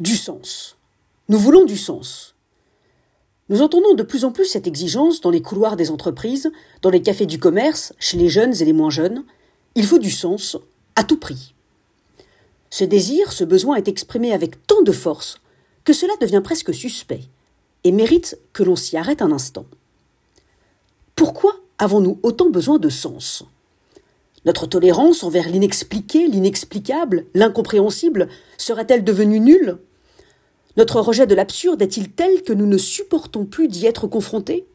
Du sens. Nous voulons du sens. Nous entendons de plus en plus cette exigence dans les couloirs des entreprises, dans les cafés du commerce, chez les jeunes et les moins jeunes. Il faut du sens, à tout prix. Ce désir, ce besoin est exprimé avec tant de force que cela devient presque suspect et mérite que l'on s'y arrête un instant. Pourquoi avons-nous autant besoin de sens? Notre tolérance envers l'inexpliqué, l'inexplicable, l'incompréhensible serait-elle devenue nulle? Notre rejet de l'absurde est-il tel que nous ne supportons plus d'y être confrontés?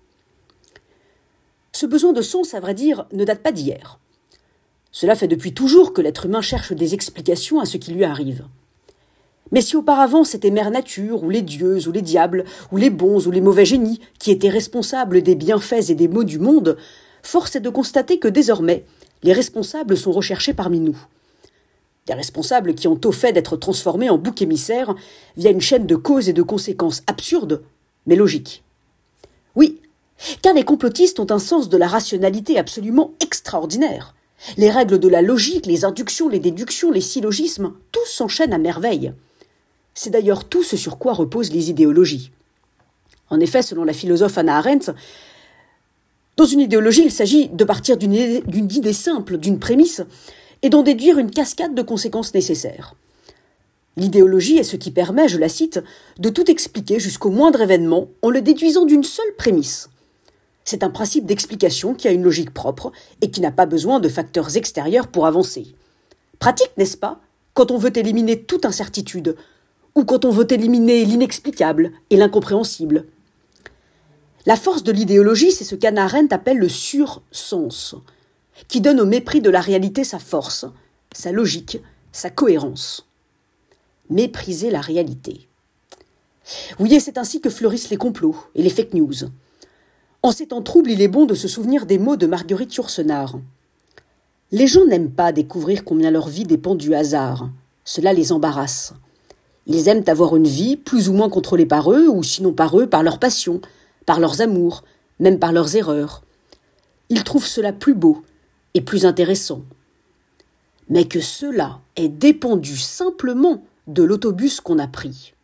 Ce besoin de sens, à vrai dire, ne date pas d'hier. Cela fait depuis toujours que l'être humain cherche des explications à ce qui lui arrive. Mais si auparavant c'était Mère Nature, ou les dieux, ou les diables, ou les bons, ou les mauvais génies, qui étaient responsables des bienfaits et des maux du monde, force est de constater que désormais, les responsables sont recherchés parmi nous. Des responsables qui ont au fait d'être transformés en boucs émissaires via une chaîne de causes et de conséquences absurdes, mais logiques. Oui, car les complotistes ont un sens de la rationalité absolument extraordinaire. Les règles de la logique, les inductions, les déductions, les syllogismes, tout s'enchaîne à merveille. C'est d'ailleurs tout ce sur quoi reposent les idéologies. En effet, selon la philosophe Anna Arendt, dans une idéologie, il s'agit de partir d'une idée simple, d'une prémisse, et d'en déduire une cascade de conséquences nécessaires. L'idéologie est ce qui permet, je la cite, de tout expliquer jusqu'au moindre événement en le déduisant d'une seule prémisse. C'est un principe d'explication qui a une logique propre et qui n'a pas besoin de facteurs extérieurs pour avancer. Pratique, n'est-ce pas, quand on veut éliminer toute incertitude, ou quand on veut éliminer l'inexplicable et l'incompréhensible. La force de l'idéologie, c'est ce qu'Anna Arendt appelle le sur-sens, qui donne au mépris de la réalité sa force, sa logique, sa cohérence. Mépriser la réalité. Oui, c'est ainsi que fleurissent les complots et les fake news. En ces temps troubles, il est bon de se souvenir des mots de Marguerite Yourcenar. Les gens n'aiment pas découvrir combien leur vie dépend du hasard. Cela les embarrasse. Ils aiment avoir une vie plus ou moins contrôlée par eux, ou sinon par eux, par leur passion, par leurs amours, même par leurs erreurs. Ils trouvent cela plus beau et plus intéressant. Mais que cela ait dépendu simplement de l'autobus qu'on a pris.